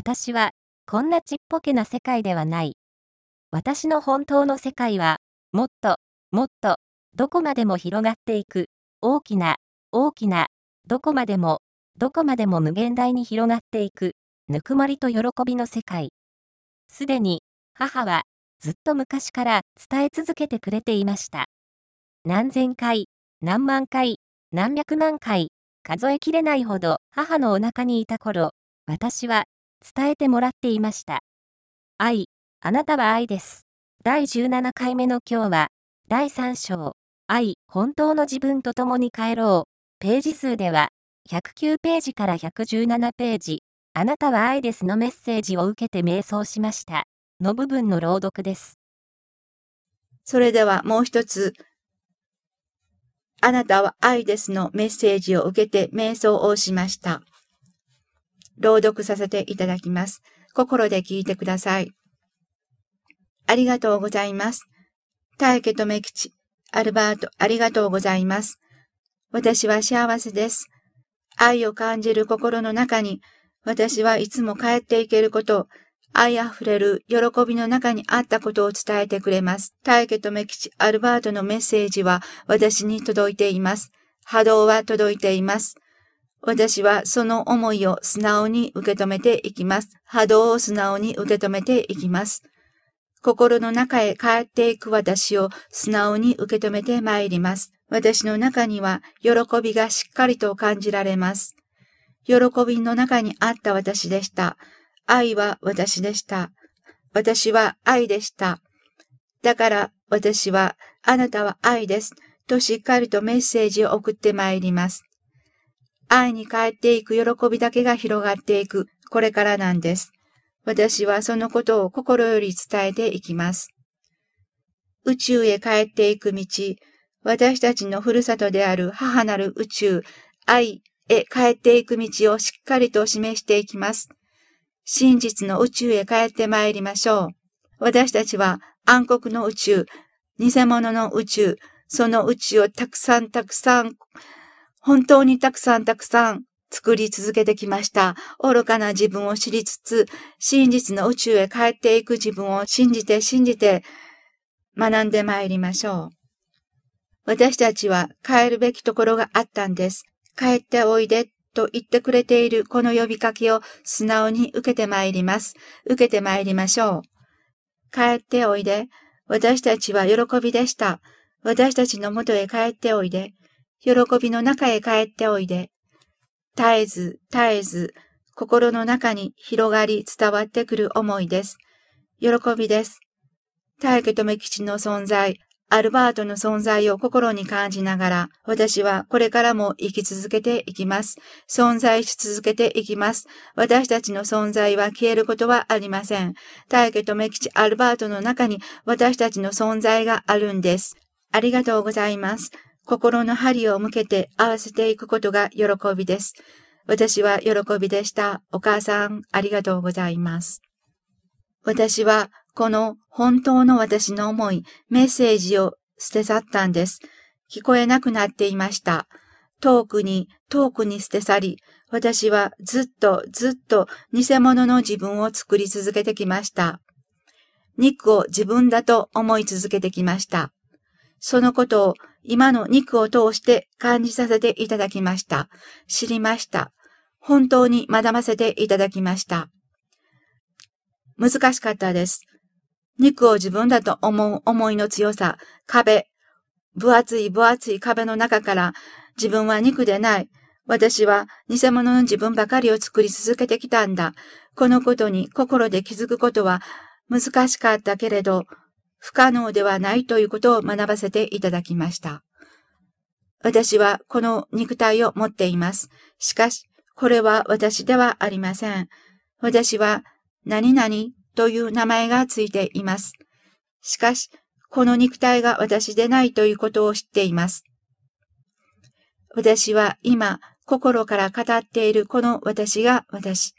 私は、こんなちっぽけな世界ではない。私の本当の世界は、もっと、もっと、どこまでも広がっていく、大きな、大きな、どこまでも、どこまでも無限大に広がっていく、ぬくもりと喜びの世界。すでに、母は、ずっと昔から伝え続けてくれていました。何千回、何万回、何百万回、数えきれないほど母のお腹にいた頃、私は伝えてもらっていました。愛、あなたは愛です。第17回目の今日は、第3章、愛、本当の自分と共に帰ろう。ページ数では、109ページから117ページ、あなたは愛ですのメッセージを受けて瞑想しました。の部分の朗読です。それではもう一つ、あなたは愛ですのメッセージを受けて瞑想をしました。朗読させていただきます。心で聞いてください。ありがとうございます。大家とめきち、アルバート、ありがとうございます。私は幸せです。愛を感じる心の中に、私はいつも帰っていけること、愛あふれる喜びの中にあったことを伝えてくれます。大家とめきち、アルバートのメッセージは私に届いています。波動は届いています。私はその思いを素直に受け止めていきます。波動を素直に受け止めていきます。心の中へ帰っていく私を素直に受け止めてまいります。私の中には喜びがしっかりと感じられます。喜びの中にあった私でした。愛は私でした。私は愛でした。だから私はあなたは愛です。としっかりとメッセージを送ってまいります。愛に帰っていく喜びだけが広がっていく、これからなんです。私はそのことを心より伝えていきます。宇宙へ帰っていく道、私たちのふるさとである母なる宇宙、愛へ帰っていく道をしっかりと示していきます。真実の宇宙へ帰って参りましょう。私たちは暗黒の宇宙、偽物の宇宙、その宇宙をたくさんたくさん本当にたくさんたくさん作り続けてきました。愚かな自分を知りつつ、真実の宇宙へ帰っていく自分を信じて信じて学んで参りましょう。私たちは帰るべきところがあったんです。帰っておいでと言ってくれているこの呼びかけを素直に受けて参ります。受けて参りましょう。帰っておいで。私たちは喜びでした。私たちのもとへ帰っておいで。喜びの中へ帰っておいで。絶えず、絶えず、心の中に広がり伝わってくる思いです。喜びです。大家留吉の存在、アルバートの存在を心に感じながら、私はこれからも生き続けていきます。存在し続けていきます。私たちの存在は消えることはありません。大家留吉アルバートの中に私たちの存在があるんです。ありがとうございます。心の針を向けて合わせていくことが喜びです。私は喜びでした。お母さん、ありがとうございます。私は、この本当の私の思い、メッセージを捨て去ったんです。聞こえなくなっていました。遠くに、遠くに捨て去り、私はずっとずっと偽物の自分を作り続けてきました。肉を自分だと思い続けてきました。そのことを今の肉を通して感じさせていただきました。知りました。本当に学ばせていただきました。難しかったです。肉を自分だと思う思いの強さ、壁、分厚い分厚い壁の中から自分は肉でない。私は偽物の自分ばかりを作り続けてきたんだ。このことに心で気づくことは難しかったけれど、不可能ではないということを学ばせていただきました。私はこの肉体を持っています。しかし、これは私ではありません。私は何々という名前がついています。しかし、この肉体が私でないということを知っています。私は今、心から語っているこの私が私。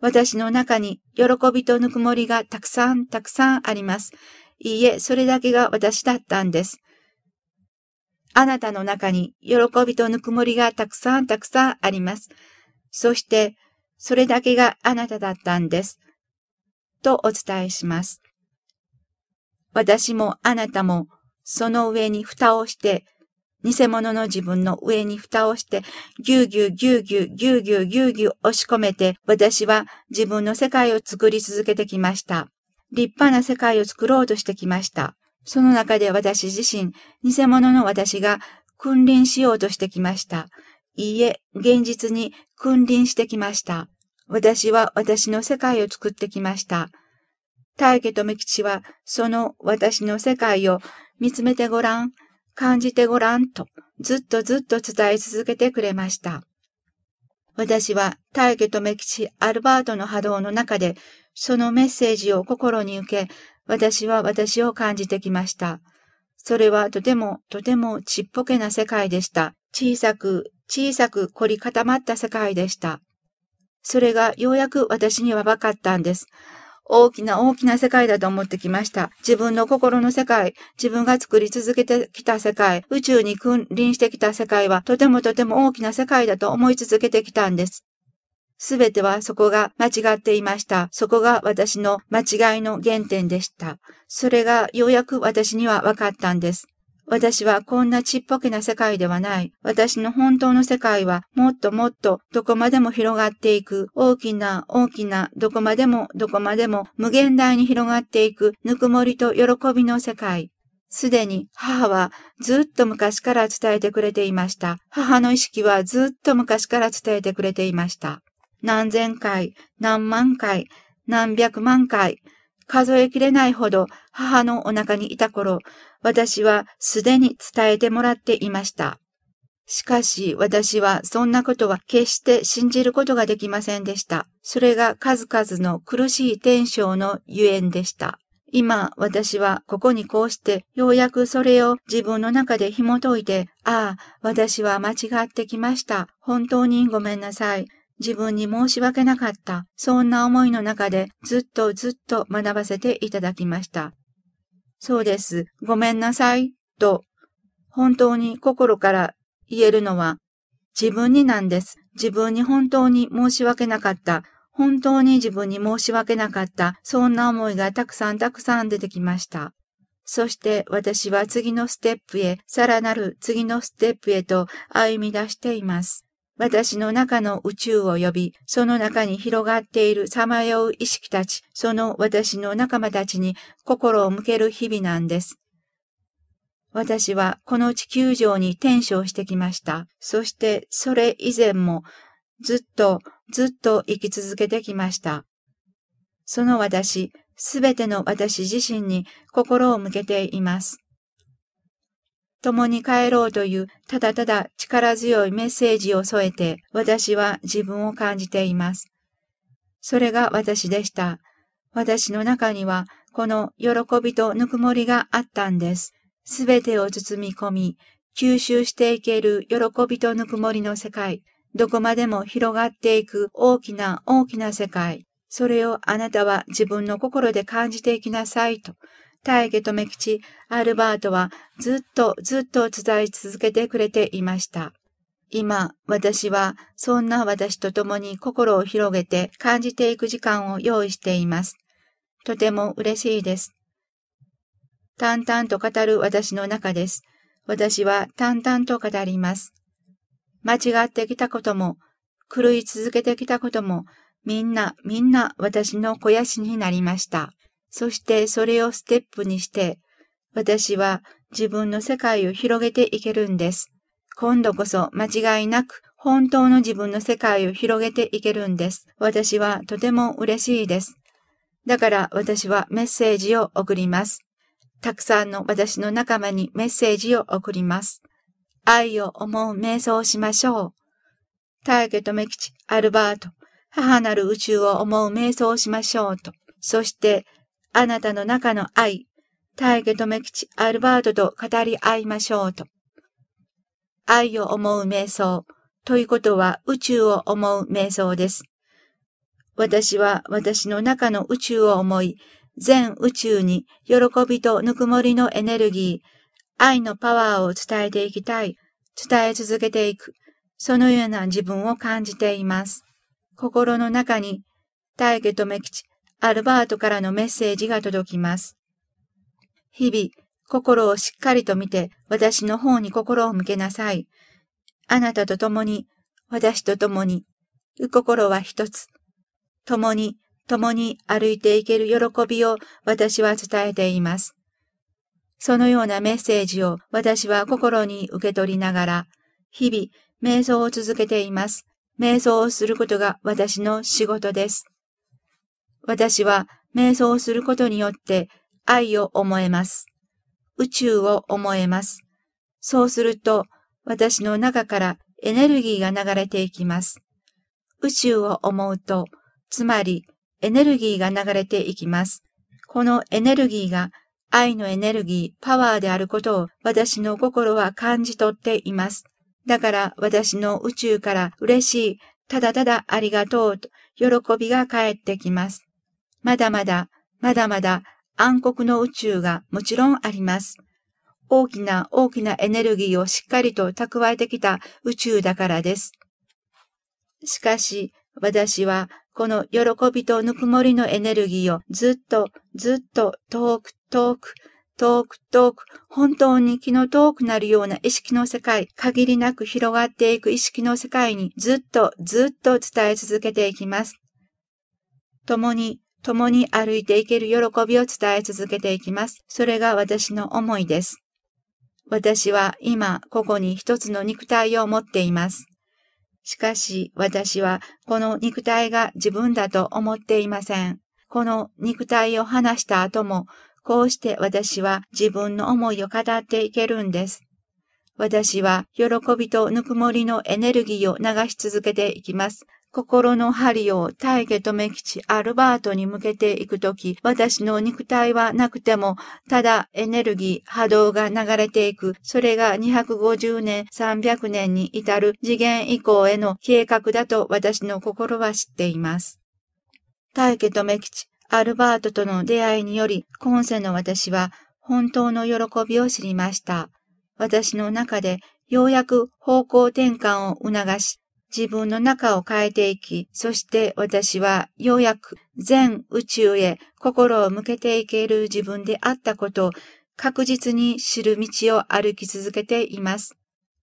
私の中に喜びとぬくもりがたくさんたくさんあります。いいえ、それだけが私だったんです。あなたの中に喜びとぬくもりがたくさんたくさんあります。そして、それだけがあなただったんです。とお伝えします。私もあなたもその上に蓋をして、偽物の自分の上に蓋をして、ぎゅうぎゅうぎゅうぎゅうぎゅうぎゅうぎゅうぎゅう押し込めて、私は自分の世界を作り続けてきました。立派な世界を作ろうとしてきました。その中で私自身、偽物の私が君臨しようとしてきました。いいえ、現実に君臨してきました。私は私の世界を作ってきました。大家め吉はその私の世界を見つめてごらん、感じてごらんとずっとずっと伝え続けてくれました。私は大家め吉アルバートの波動の中でそのメッセージを心に受け、私は私を感じてきました。それはとてもとてもちっぽけな世界でした。小さく小さく凝り固まった世界でした。それがようやく私には分かったんです。大きな大きな世界だと思ってきました。自分の心の世界、自分が作り続けてきた世界、宇宙に君臨してきた世界はとてもとても大きな世界だと思い続けてきたんです。すべてはそこが間違っていました。そこが私の間違いの原点でした。それがようやく私には分かったんです。私はこんなちっぽけな世界ではない。私の本当の世界はもっともっとどこまでも広がっていく大きな大きなどこまでもどこまでも無限大に広がっていくぬくもりと喜びの世界。すでに母はずっと昔から伝えてくれていました。母の意識はずっと昔から伝えてくれていました。何千回、何万回、何百万回、数えきれないほど母のお腹にいた頃、私はすでに伝えてもらっていました。しかし私はそんなことは決して信じることができませんでした。それが数々の苦しい天性のゆえんでした。今私はここにこうしてようやくそれを自分の中で紐解いて、ああ、私は間違ってきました。本当にごめんなさい。自分に申し訳なかった。そんな思いの中でずっとずっと学ばせていただきました。そうです。ごめんなさい。と、本当に心から言えるのは、自分になんです。自分に本当に申し訳なかった。本当に自分に申し訳なかった。そんな思いがたくさんたくさん出てきました。そして私は次のステップへ、さらなる次のステップへと歩み出しています。私の中の宇宙を呼び、その中に広がっているさまよう意識たち、その私の仲間たちに心を向ける日々なんです。私はこの地球上に転生してきました。そしてそれ以前もずっとずっと生き続けてきました。その私、すべての私自身に心を向けています。共に帰ろうというただただ力強いメッセージを添えて私は自分を感じています。それが私でした。私の中にはこの喜びとぬくもりがあったんです。すべてを包み込み、吸収していける喜びとぬくもりの世界。どこまでも広がっていく大きな大きな世界。それをあなたは自分の心で感じていきなさいと大家留吉、アルバートはずっとずっと伝え続けてくれていました。今、私はそんな私と共に心を広げて感じていく時間を用意しています。とても嬉しいです。淡々と語る私の中です。私は淡々と語ります。間違ってきたことも、狂い続けてきたことも、みんなみんな私の肥やしになりました。そしてそれをステップにして、私は自分の世界を広げていけるんです。今度こそ間違いなく本当の自分の世界を広げていけるんです。私はとても嬉しいです。だから私はメッセージを送ります。たくさんの私の仲間にメッセージを送ります。愛を思う瞑想をしましょう。大家とメキチ、アルバート、母なる宇宙を思う瞑想をしましょうと。そしてあなたの中の愛、大家留吉アルバートと語り合いましょうと。愛を思う瞑想ということは宇宙を思う瞑想です。私は私の中の宇宙を思い、全宇宙に喜びとぬくもりのエネルギー、愛のパワーを伝えていきたい、伝え続けていく、そのような自分を感じています。心の中に大家留吉、アルバートからのメッセージが届きます。日々、心をしっかりと見て、私の方に心を向けなさい。あなたと共に、私と共に、心は一つ。共に、共に歩いていける喜びを私は伝えています。そのようなメッセージを私は心に受け取りながら、日々、瞑想を続けています。瞑想をすることが私の仕事です。私は瞑想することによって愛を思えます。宇宙を思えます。そうすると、私の中からエネルギーが流れていきます。宇宙を思うと、つまりエネルギーが流れていきます。このエネルギーが愛のエネルギー、パワーであることを私の心は感じ取っています。だから私の宇宙から嬉しい、ただただありがとうと喜びが返ってきます。まだまだ、まだまだ暗黒の宇宙がもちろんあります。大きな大きなエネルギーをしっかりと蓄えてきた宇宙だからです。しかし、私はこの喜びとぬくもりのエネルギーをずっとずっと遠く遠く遠く遠く本当に気の遠くなるような意識の世界、限りなく広がっていく意識の世界にずっとずっと伝え続けていきます。共に共に歩いていける喜びを伝え続けていきます。それが私の思いです。私は今ここに一つの肉体を持っています。しかし私はこの肉体が自分だと思っていません。この肉体を離した後も、こうして私は自分の思いを語っていけるんです。私は喜びとぬくもりのエネルギーを流し続けていきます。心の針を大家留吉アルバートに向けていくとき、私の肉体はなくても、ただエネルギー、波動が流れていく、それが250年、300年に至る次元以降への計画だと私の心は知っています。大家留吉アルバートとの出会いにより、今世の私は本当の喜びを知りました。私の中でようやく方向転換を促し、自分の中を変えていき、そして私はようやく全宇宙へ心を向けていける自分であったことを確実に知る道を歩き続けています。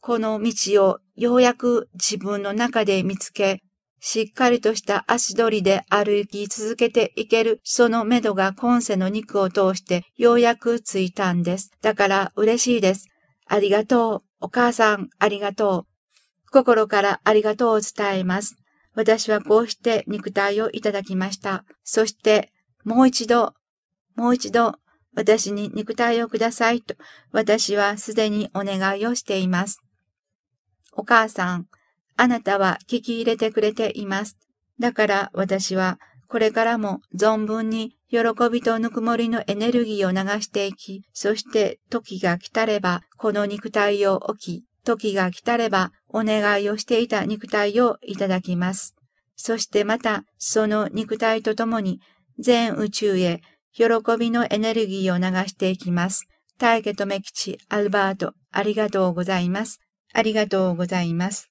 この道をようやく自分の中で見つけ、しっかりとした足取りで歩き続けていける、その目処が今世の肉を通してようやくついたんです。だから嬉しいです。ありがとう。お母さん、ありがとう。心からありがとうを伝えます。私はこうして肉体をいただきました。そして、もう一度、もう一度、私に肉体をくださいと、私はすでにお願いをしています。お母さん、あなたは聞き入れてくれています。だから私はこれからも存分に喜びとぬくもりのエネルギーを流していき、そして時が来たればこの肉体を置き、時が来たればお願いをしていた肉体をいただきます。そしてまたその肉体とともに全宇宙へ喜びのエネルギーを流していきます。大家とめ吉アルバート、ありがとうございます。ありがとうございます。